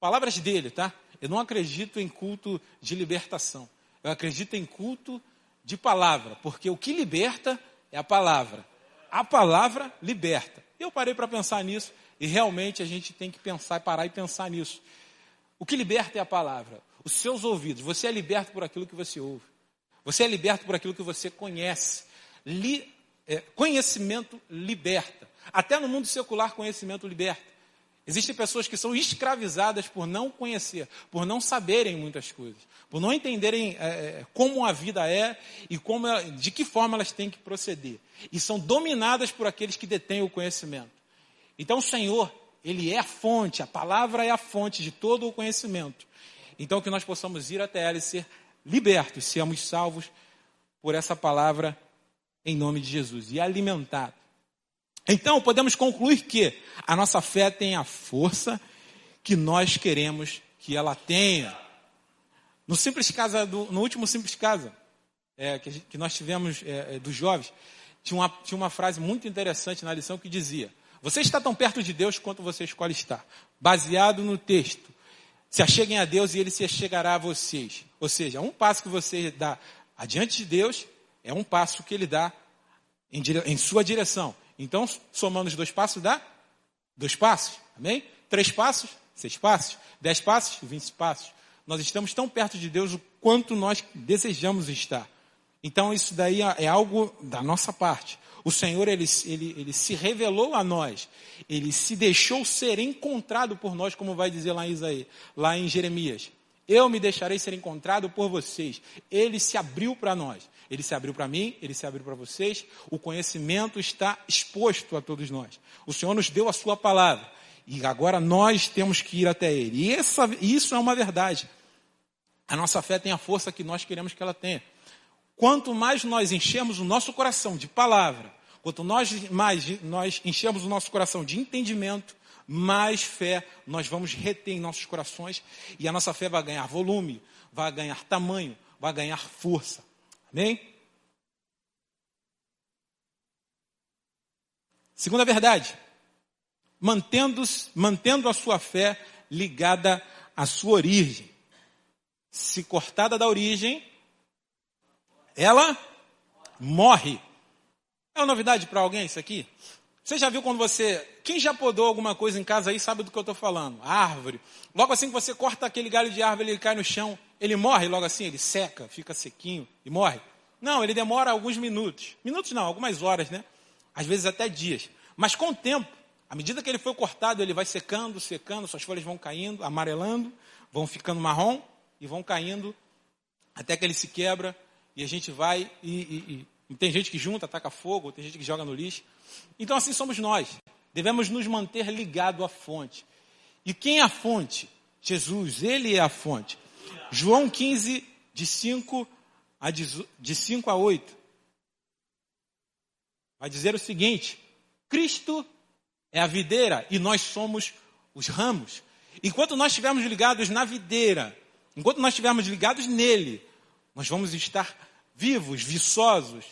S1: Palavras dele, tá? Eu não acredito em culto de libertação. Eu acredito em culto de palavra, porque o que liberta é a palavra. A palavra liberta. Eu parei para pensar nisso e realmente a gente tem que pensar, parar e pensar nisso. O que liberta é a palavra. Os seus ouvidos. Você é liberto por aquilo que você ouve. Você é liberto por aquilo que você conhece. Li, é, conhecimento liberta. Até no mundo secular, conhecimento liberta. Existem pessoas que são escravizadas por não conhecer, por não saberem muitas coisas, por não entenderem é, é como a vida é e como, de que forma elas têm que proceder. E são dominadas por aqueles que detêm o conhecimento. Então o Senhor, Ele é a fonte, a palavra é a fonte de todo o conhecimento. Então que nós possamos ir até ela e ser libertos, sermos salvos por essa palavra em nome de Jesus e alimentado. Então, podemos concluir que a nossa fé tem a força que nós queremos que ela tenha. No simples casa, do, no último simples casa é, que, que, nós tivemos é, é, dos jovens, tinha uma, tinha uma frase muito interessante na lição que dizia: Você está tão perto de Deus quanto você escolhe estar. Baseado no texto. Se acheguem a Deus e Ele se achegará a vocês. Ou seja, um passo que você dá adiante de Deus é um passo que Ele dá em, em sua direção. Então, somando os dois passos, dá dois passos. Amém? Três passos, seis passos. Dez passos, vinte passos. Nós estamos tão perto de Deus o quanto nós desejamos estar. Então, isso daí é algo da nossa parte. O Senhor, ele, ele, ele se revelou a nós. Ele se deixou ser encontrado por nós, como vai dizer lá em Isaías, lá em Jeremias. Eu me deixarei ser encontrado por vocês. Ele se abriu para nós. Ele se abriu para mim, ele se abriu para vocês. O conhecimento está exposto a todos nós. O Senhor nos deu a sua palavra. E agora nós temos que ir até Ele. E essa, isso é uma verdade. A nossa fé tem a força que nós queremos que ela tenha. Quanto mais nós enchemos o nosso coração de palavra, quanto nós, mais nós enchemos o nosso coração de entendimento, mais fé nós vamos reter em nossos corações e a nossa fé vai ganhar volume, vai ganhar tamanho, vai ganhar força. Amém? Segunda verdade, mantendo, mantendo a sua fé ligada à sua origem. Se cortada da origem, ela morre. É uma novidade para alguém isso aqui? Você já viu quando você. Quem já podou alguma coisa em casa aí sabe do que eu estou falando? Árvore. Logo assim que você corta aquele galho de árvore, ele cai no chão. Ele morre logo assim, ele seca, fica sequinho e morre. Não, ele demora alguns minutos. Minutos não, algumas horas, né? Às vezes até dias. Mas com o tempo, à medida que ele foi cortado, ele vai secando, secando, suas folhas vão caindo, amarelando, vão ficando marrom e vão caindo até que ele se quebra e a gente vai e, e, e tem gente que junta, ataca fogo, tem gente que joga no lixo. Então assim somos nós. Devemos nos manter ligado à fonte. E quem é a fonte? Jesus, ele é a fonte. João 15, de 5 a, de 5 a 8, vai dizer o seguinte: Cristo é a videira e nós somos os ramos. Enquanto nós estivermos ligados na videira, enquanto nós estivermos ligados nele, nós vamos estar vivos, viçosos.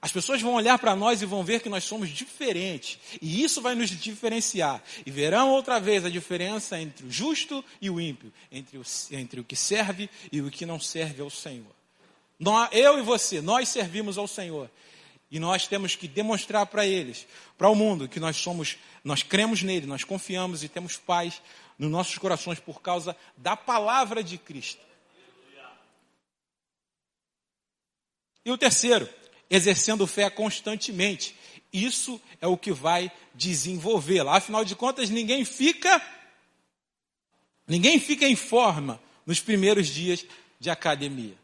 S1: As pessoas vão olhar para nós e vão ver que nós somos diferentes. E isso vai nos diferenciar. E verão outra vez a diferença entre o justo e o ímpio, entre o, entre o que serve e o que não serve ao Senhor. Nós, eu e você, nós servimos ao Senhor. E nós temos que demonstrar para eles, para o mundo, que nós somos, nós cremos nele, nós confiamos e temos paz nos nossos corações por causa da palavra de Cristo. E o terceiro, exercendo fé constantemente. Isso é o que vai desenvolvê-la. Afinal de contas, ninguém fica ninguém fica em forma nos primeiros dias de academia.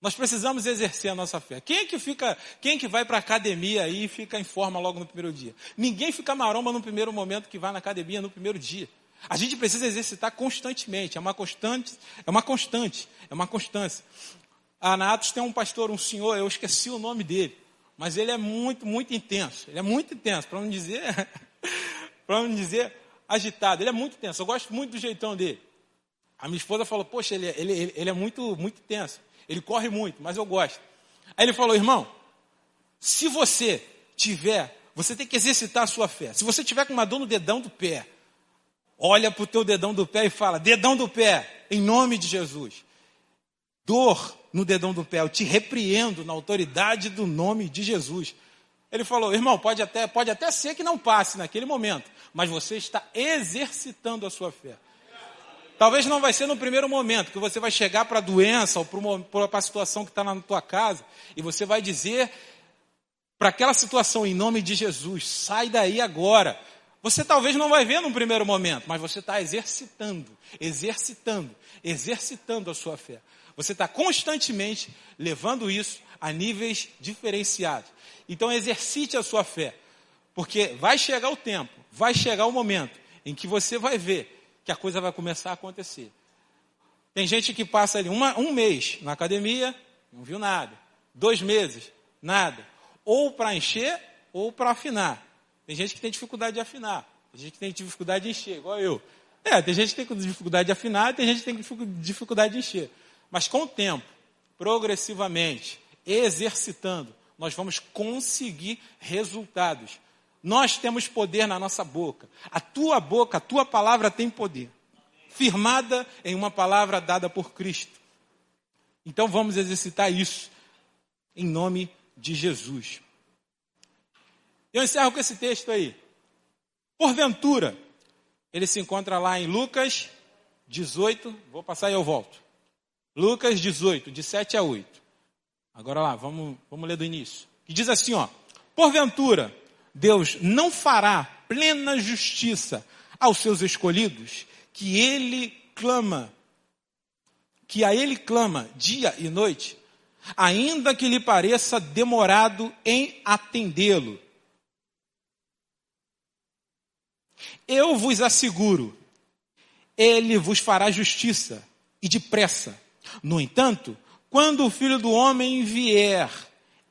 S1: Nós precisamos exercer a nossa fé. Quem é que fica, quem é que vai para a academia aí e fica em forma logo no primeiro dia? Ninguém fica maromba no primeiro momento que vai na academia no primeiro dia. A gente precisa exercitar constantemente, é uma constante, é uma constante, é uma constância. A na Atos tem um pastor, um senhor, eu esqueci o nome dele, mas ele é muito, muito intenso. Ele é muito intenso, para não dizer, para não dizer agitado. Ele é muito intenso. Eu gosto muito do jeitão dele. A minha esposa falou, poxa, ele, é, ele, ele é muito, muito intenso. Ele corre muito, mas eu gosto. Aí ele falou, irmão, se você tiver, você tem que exercitar a sua fé. Se você tiver com uma dor no dedão do pé, olha para o teu dedão do pé e fala, dedão do pé, em nome de Jesus. Dor no dedão do pé, eu te repreendo na autoridade do nome de Jesus. Ele falou, irmão, pode até, pode até ser que não passe naquele momento, mas você está exercitando a sua fé. Talvez não vai ser no primeiro momento que você vai chegar para a doença ou para a situação que está na tua casa e você vai dizer para aquela situação em nome de Jesus, sai daí agora. Você talvez não vai ver no primeiro momento, mas você está exercitando, exercitando, exercitando a sua fé. Você está constantemente levando isso a níveis diferenciados. Então exercite a sua fé, porque vai chegar o tempo, vai chegar o momento em que você vai ver que a coisa vai começar a acontecer. Tem gente que passa ali uma, um mês na academia, não viu nada. Dois meses, nada. Ou para encher, ou para afinar. Tem gente que tem dificuldade de afinar. Tem gente que tem dificuldade de encher, igual eu. É, tem gente que tem dificuldade de afinar, tem gente que tem dificuldade de encher. Mas com o tempo, progressivamente, exercitando, nós vamos conseguir resultados. Nós temos poder na nossa boca. A tua boca, a tua palavra tem poder. Firmada em uma palavra dada por Cristo. Então vamos exercitar isso. Em nome de Jesus. Eu encerro com esse texto aí. Porventura, ele se encontra lá em Lucas 18. Vou passar e eu volto. Lucas 18, de 7 a 8. Agora lá, vamos, vamos ler do início. Que diz assim, ó. Porventura, Deus não fará plena justiça aos seus escolhidos, que ele clama, que a ele clama dia e noite, ainda que lhe pareça demorado em atendê-lo. Eu vos asseguro, ele vos fará justiça e depressa. No entanto, quando o filho do homem vier,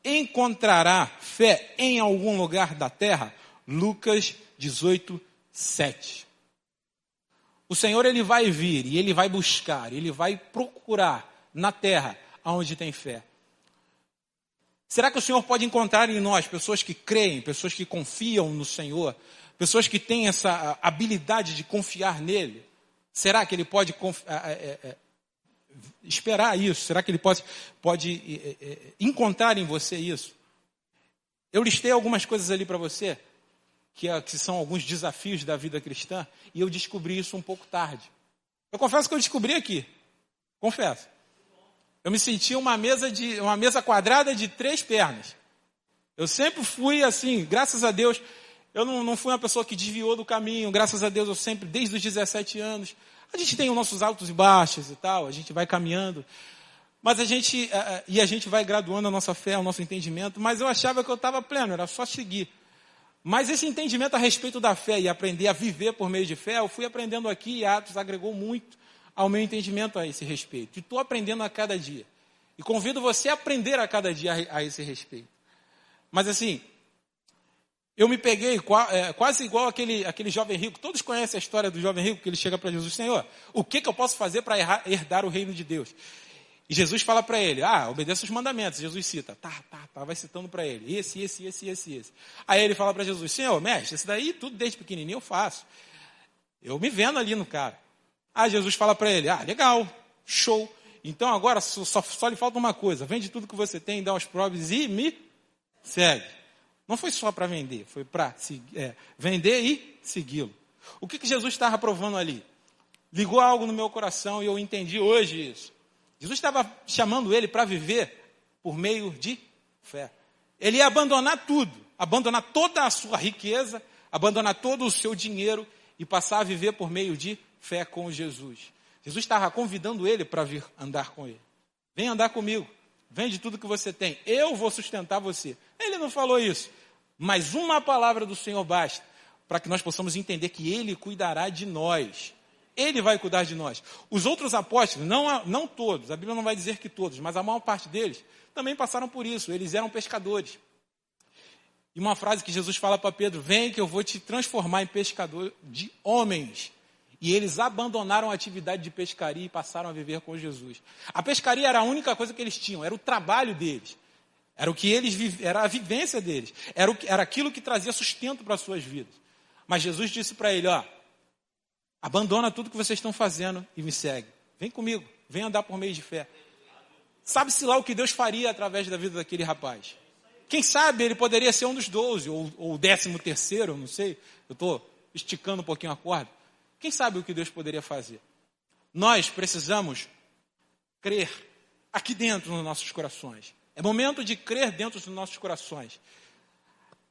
S1: encontrará fé em algum lugar da terra? Lucas 18, 7. O Senhor ele vai vir e ele vai buscar, ele vai procurar na terra onde tem fé. Será que o Senhor pode encontrar em nós pessoas que creem, pessoas que confiam no Senhor, pessoas que têm essa habilidade de confiar nele? Será que ele pode esperar isso? Será que ele pode, pode é, é, encontrar em você isso? Eu listei algumas coisas ali para você, que, é, que são alguns desafios da vida cristã, e eu descobri isso um pouco tarde. Eu confesso que eu descobri aqui. Confesso. Eu me senti uma mesa de uma mesa quadrada de três pernas. Eu sempre fui assim, graças a Deus, eu não, não fui uma pessoa que desviou do caminho, graças a Deus eu sempre, desde os 17 anos, a gente tem os nossos altos e baixos e tal, a gente vai caminhando. Mas a gente, e a gente vai graduando a nossa fé, o nosso entendimento, mas eu achava que eu estava pleno, era só seguir. Mas esse entendimento a respeito da fé e aprender a viver por meio de fé, eu fui aprendendo aqui e Atos agregou muito ao meu entendimento a esse respeito. E estou aprendendo a cada dia. E convido você a aprender a cada dia a, a esse respeito. Mas assim, eu me peguei é, quase igual aquele, aquele jovem rico. Todos conhecem a história do jovem rico que ele chega para Jesus: Senhor, o que, que eu posso fazer para herdar o reino de Deus? E Jesus fala para ele: Ah, obedeça os mandamentos. Jesus cita, tá, tá, tá, vai citando para ele: esse, esse, esse, esse, esse. Aí ele fala para Jesus: Senhor, mestre, esse daí tudo desde pequenininho eu faço. Eu me vendo ali no cara. Aí Jesus fala para ele: Ah, legal, show. Então agora só, só, só lhe falta uma coisa: vende tudo que você tem, dá os pobres e me segue. Não foi só para vender, foi para é, vender e segui-lo. O que, que Jesus estava provando ali? Ligou algo no meu coração e eu entendi hoje isso. Jesus estava chamando ele para viver por meio de fé. Ele ia abandonar tudo, abandonar toda a sua riqueza, abandonar todo o seu dinheiro e passar a viver por meio de fé com Jesus. Jesus estava convidando ele para vir andar com ele. Vem andar comigo. Vende tudo que você tem. Eu vou sustentar você. Ele não falou isso. Mas uma palavra do Senhor basta para que nós possamos entender que Ele cuidará de nós. Ele vai cuidar de nós. Os outros apóstolos, não, não todos, a Bíblia não vai dizer que todos, mas a maior parte deles também passaram por isso. Eles eram pescadores. E uma frase que Jesus fala para Pedro: Vem que eu vou te transformar em pescador de homens. E eles abandonaram a atividade de pescaria e passaram a viver com Jesus. A pescaria era a única coisa que eles tinham, era o trabalho deles. Era o que eles era a vivência deles. Era, o, era aquilo que trazia sustento para as suas vidas. Mas Jesus disse para ele, ó, abandona tudo que vocês estão fazendo e me segue. Vem comigo, vem andar por meio de fé. Sabe-se lá o que Deus faria através da vida daquele rapaz. Quem sabe ele poderia ser um dos doze, ou, ou o décimo terceiro, não sei. Eu estou esticando um pouquinho a corda. Quem sabe o que Deus poderia fazer? Nós precisamos crer aqui dentro nos nossos corações. É momento de crer dentro dos nossos corações.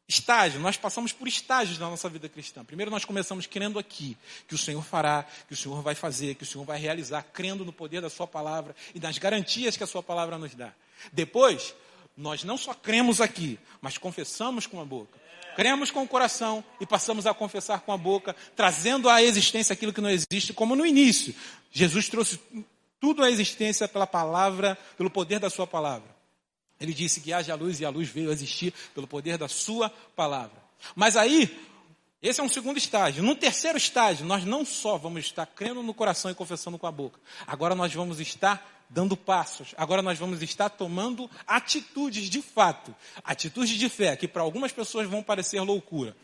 S1: Estágio, nós passamos por estágios na nossa vida cristã. Primeiro nós começamos crendo aqui, que o Senhor fará, que o Senhor vai fazer, que o Senhor vai realizar, crendo no poder da Sua palavra e nas garantias que a Sua palavra nos dá. Depois, nós não só cremos aqui, mas confessamos com a boca. Cremos com o coração e passamos a confessar com a boca, trazendo à existência aquilo que não existe, como no início. Jesus trouxe tudo à existência pela palavra, pelo poder da sua palavra. Ele disse que haja luz e a luz veio a existir pelo poder da sua palavra. Mas aí, esse é um segundo estágio. No terceiro estágio, nós não só vamos estar crendo no coração e confessando com a boca, agora nós vamos estar dando passos. Agora nós vamos estar tomando atitudes de fato, atitudes de fé, que para algumas pessoas vão parecer loucura.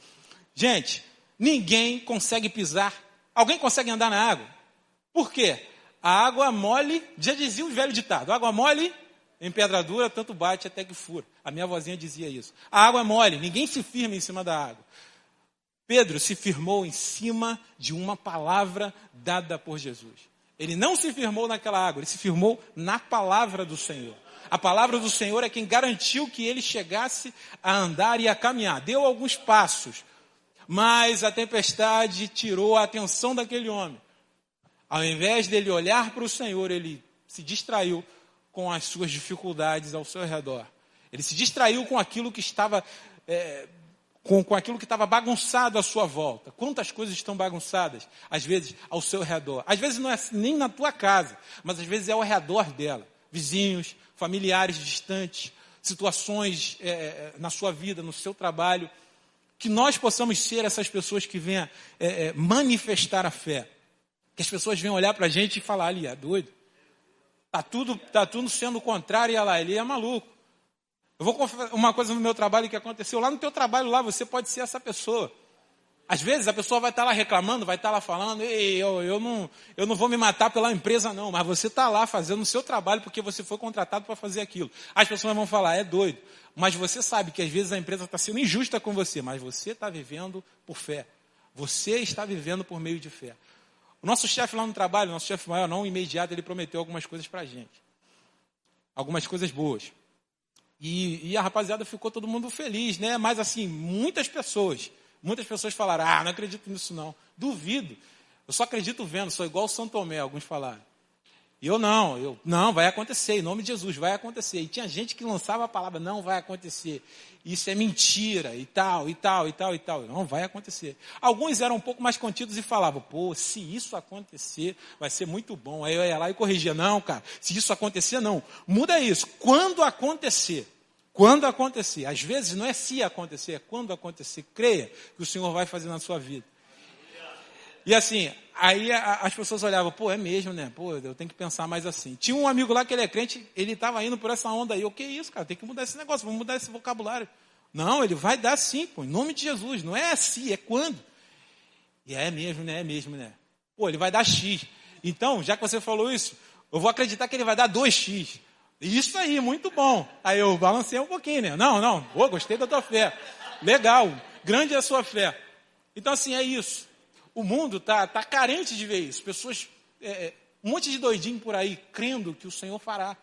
S1: Gente, ninguém consegue pisar. Alguém consegue andar na água? Por quê? A água mole, já dizia o velho ditado, água mole em pedra dura, tanto bate até que fura. A minha vozinha dizia isso. A água é mole, ninguém se firma em cima da água. Pedro se firmou em cima de uma palavra dada por Jesus. Ele não se firmou naquela água, ele se firmou na palavra do Senhor. A palavra do Senhor é quem garantiu que ele chegasse a andar e a caminhar. Deu alguns passos, mas a tempestade tirou a atenção daquele homem. Ao invés dele olhar para o Senhor, ele se distraiu com as suas dificuldades ao seu redor. Ele se distraiu com aquilo que estava é, com, com aquilo que estava bagunçado à sua volta. Quantas coisas estão bagunçadas, às vezes, ao seu redor. Às vezes não é nem na tua casa, mas às vezes é ao redor dela. Vizinhos, familiares distantes, situações é, é na sua vida, no seu trabalho. Que nós possamos ser essas pessoas que venham é, é, manifestar a fé. Que as pessoas venham olhar para a gente e falar, ali, é doido. Está tudo, tá tudo sendo o contrário, olha lá, ele é maluco. Eu vou confessar uma coisa no meu trabalho que aconteceu. Lá no teu trabalho, lá, você pode ser essa pessoa. Às vezes a pessoa vai estar lá reclamando, vai estar lá falando, Ei, eu, eu, não, eu não vou me matar pela empresa não, mas você está lá fazendo o seu trabalho porque você foi contratado para fazer aquilo. As pessoas vão falar, é doido. Mas você sabe que às vezes a empresa está sendo injusta com você, mas você está vivendo por fé. Você está vivendo por meio de fé. O nosso chefe lá no trabalho, nosso chefe maior, não imediato, ele prometeu algumas coisas para a gente. Algumas coisas boas. E, e, a rapaziada ficou todo mundo feliz, né? Mas assim, muitas pessoas, muitas pessoas falaram, ah, não acredito nisso não. Duvido. Eu só acredito vendo, sou igual o São Tomé, alguns falaram. E eu não, eu, não, vai acontecer, em nome de Jesus, vai acontecer. E tinha gente que lançava a palavra, não vai acontecer. Isso é mentira, e tal, e tal, e tal, e tal. Não vai acontecer. Alguns eram um pouco mais contidos e falavam, pô, se isso acontecer, vai ser muito bom. Aí eu ia lá e corrigia, não, cara, se isso acontecer, não. Muda isso. Quando acontecer, quando acontecer, às vezes não é se acontecer, é quando acontecer, creia que o Senhor vai fazer na sua vida. E assim, aí as pessoas olhavam, pô, é mesmo, né? Pô, eu tenho que pensar mais assim. Tinha um amigo lá que ele é crente, ele estava indo por essa onda aí. O que é isso, cara? Tem que mudar esse negócio, vamos mudar esse vocabulário. Não, ele vai dar sim, pô, em nome de Jesus. Não é assim, é quando. E é mesmo, né? É mesmo, né? Pô, ele vai dar X. Então, já que você falou isso, eu vou acreditar que ele vai dar 2X. Isso aí, muito bom. Aí eu balancei um pouquinho, né? Não, não, pô, gostei da tua fé. Legal, grande é a sua fé. Então, assim, é isso. O mundo está tá carente de ver isso. Pessoas, é, é, um monte de doidinho por aí, crendo que o Senhor fará.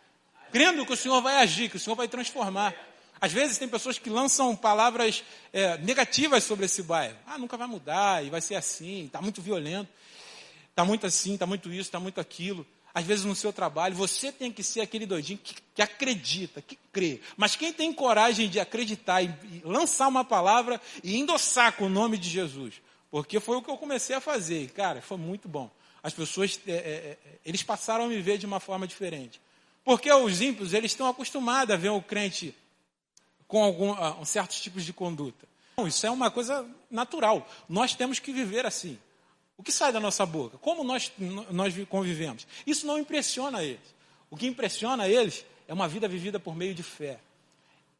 S1: Crendo que o Senhor vai agir, que o Senhor vai transformar. Às vezes tem pessoas que lançam palavras é, negativas sobre esse bairro. Ah, nunca vai mudar, e vai ser assim, está muito violento, está muito assim, está muito isso, está muito aquilo. Às vezes no seu trabalho, você tem que ser aquele doidinho que, que acredita, que crê. Mas quem tem coragem de acreditar e, e lançar uma palavra e endossar com o nome de Jesus? Porque foi o que eu comecei a fazer. Cara, foi muito bom. As pessoas, é, é, é eles passaram a me ver de uma forma diferente. Porque os ímpios, eles estão acostumados a ver o crente com algum, uh, certos tipos de conduta. Não, isso é uma coisa natural. Nós temos que viver assim. O que sai da nossa boca? Como nós, nós convivemos? Isso não impressiona eles. O que impressiona eles é uma vida vivida por meio de fé.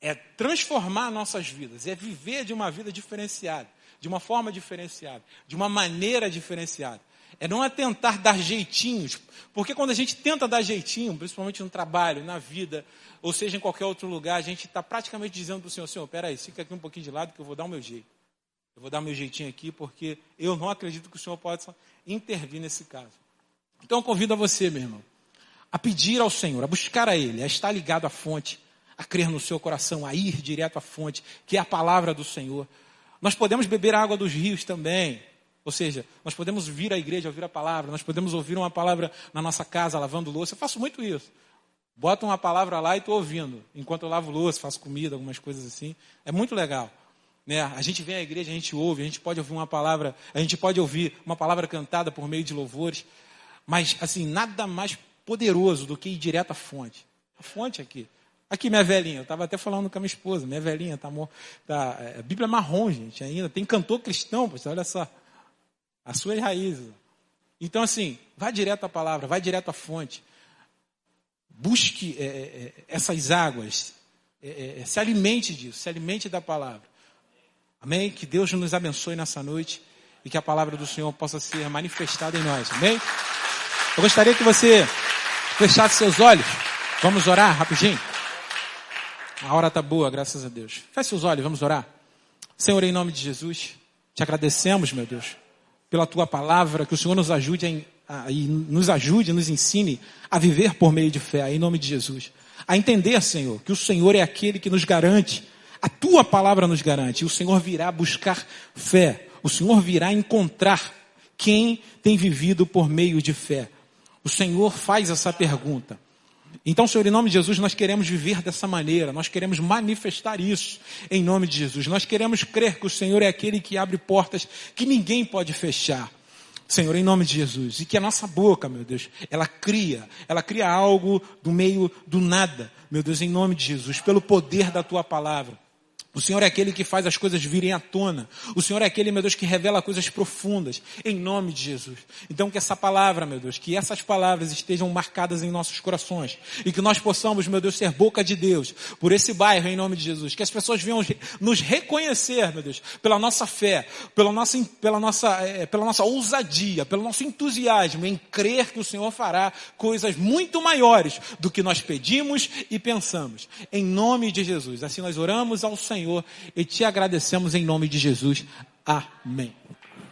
S1: É transformar nossas vidas, é viver de uma vida diferenciada, de uma forma diferenciada, de uma maneira diferenciada. É não tentar dar jeitinhos, porque quando a gente tenta dar jeitinho, principalmente no trabalho, na vida, ou seja, em qualquer outro lugar, a gente está praticamente dizendo para o Senhor, Senhor, peraí, fica aqui um pouquinho de lado que eu vou dar o meu jeito. Eu vou dar o meu jeitinho aqui, porque eu não acredito que o Senhor possa intervir nesse caso. Então eu convido a você, meu irmão, a pedir ao Senhor, a buscar a Ele, a estar ligado à fonte, a crer no seu coração, a ir direto à fonte, que é a palavra do Senhor. Nós podemos beber a água dos rios também. Ou seja, nós podemos vir à igreja, ouvir a palavra, nós podemos ouvir uma palavra na nossa casa, lavando louça. Eu faço muito isso. Bota uma palavra lá e estou ouvindo, enquanto eu lavo louça, faço comida, algumas coisas assim. É muito legal. Né? A gente vem à igreja, a gente ouve, a gente pode ouvir uma palavra, a gente pode ouvir uma palavra cantada por meio de louvores, mas assim, nada mais poderoso do que ir direto à fonte. A fonte aqui. Aqui, minha velhinha, eu estava até falando com a minha esposa, minha velhinha, tá, tá, é, a Bíblia é marrom, gente, ainda. Tem cantor cristão, olha só. As suas raízes. Então, assim, vá direto à palavra, vá direto à fonte busque é, é, é, essas águas, é, é, se alimente disso, se alimente da palavra. Amém? Que Deus nos abençoe nessa noite e que a palavra do Senhor possa ser manifestada em nós. Amém? Eu gostaria que você fechasse seus olhos. Vamos orar rapidinho? A hora está boa, graças a Deus. Feche seus olhos, vamos orar. Senhor, em nome de Jesus, te agradecemos, meu Deus, pela tua palavra, que o Senhor nos ajude em e nos ajude, nos ensine a viver por meio de fé, em nome de Jesus. A entender, Senhor, que o Senhor é aquele que nos garante, a tua palavra nos garante, e o Senhor virá buscar fé, o Senhor virá encontrar quem tem vivido por meio de fé. O Senhor faz essa pergunta. Então, Senhor, em nome de Jesus, nós queremos viver dessa maneira, nós queremos manifestar isso em nome de Jesus. Nós queremos crer que o Senhor é aquele que abre portas que ninguém pode fechar. Senhor, em nome de Jesus. E que a nossa boca, meu Deus, ela cria, ela cria algo do meio do nada, meu Deus, em nome de Jesus, pelo poder da tua palavra. O Senhor é aquele que faz as coisas virem à tona. O Senhor é aquele, meu Deus, que revela coisas profundas, em nome de Jesus. Então que essa palavra, meu Deus, que essas palavras estejam marcadas em nossos corações. E que nós possamos, meu Deus, ser boca de Deus por esse bairro, em nome de Jesus. Que as pessoas venham nos reconhecer, meu Deus, pela nossa fé, pela nossa, pela nossa, é, pela nossa ousadia, pelo nosso entusiasmo em crer que o Senhor fará coisas muito maiores do que nós pedimos e pensamos. Em nome de Jesus. Assim nós oramos ao Senhor Senhor e te agradecemos em nome de Jesus. Amém.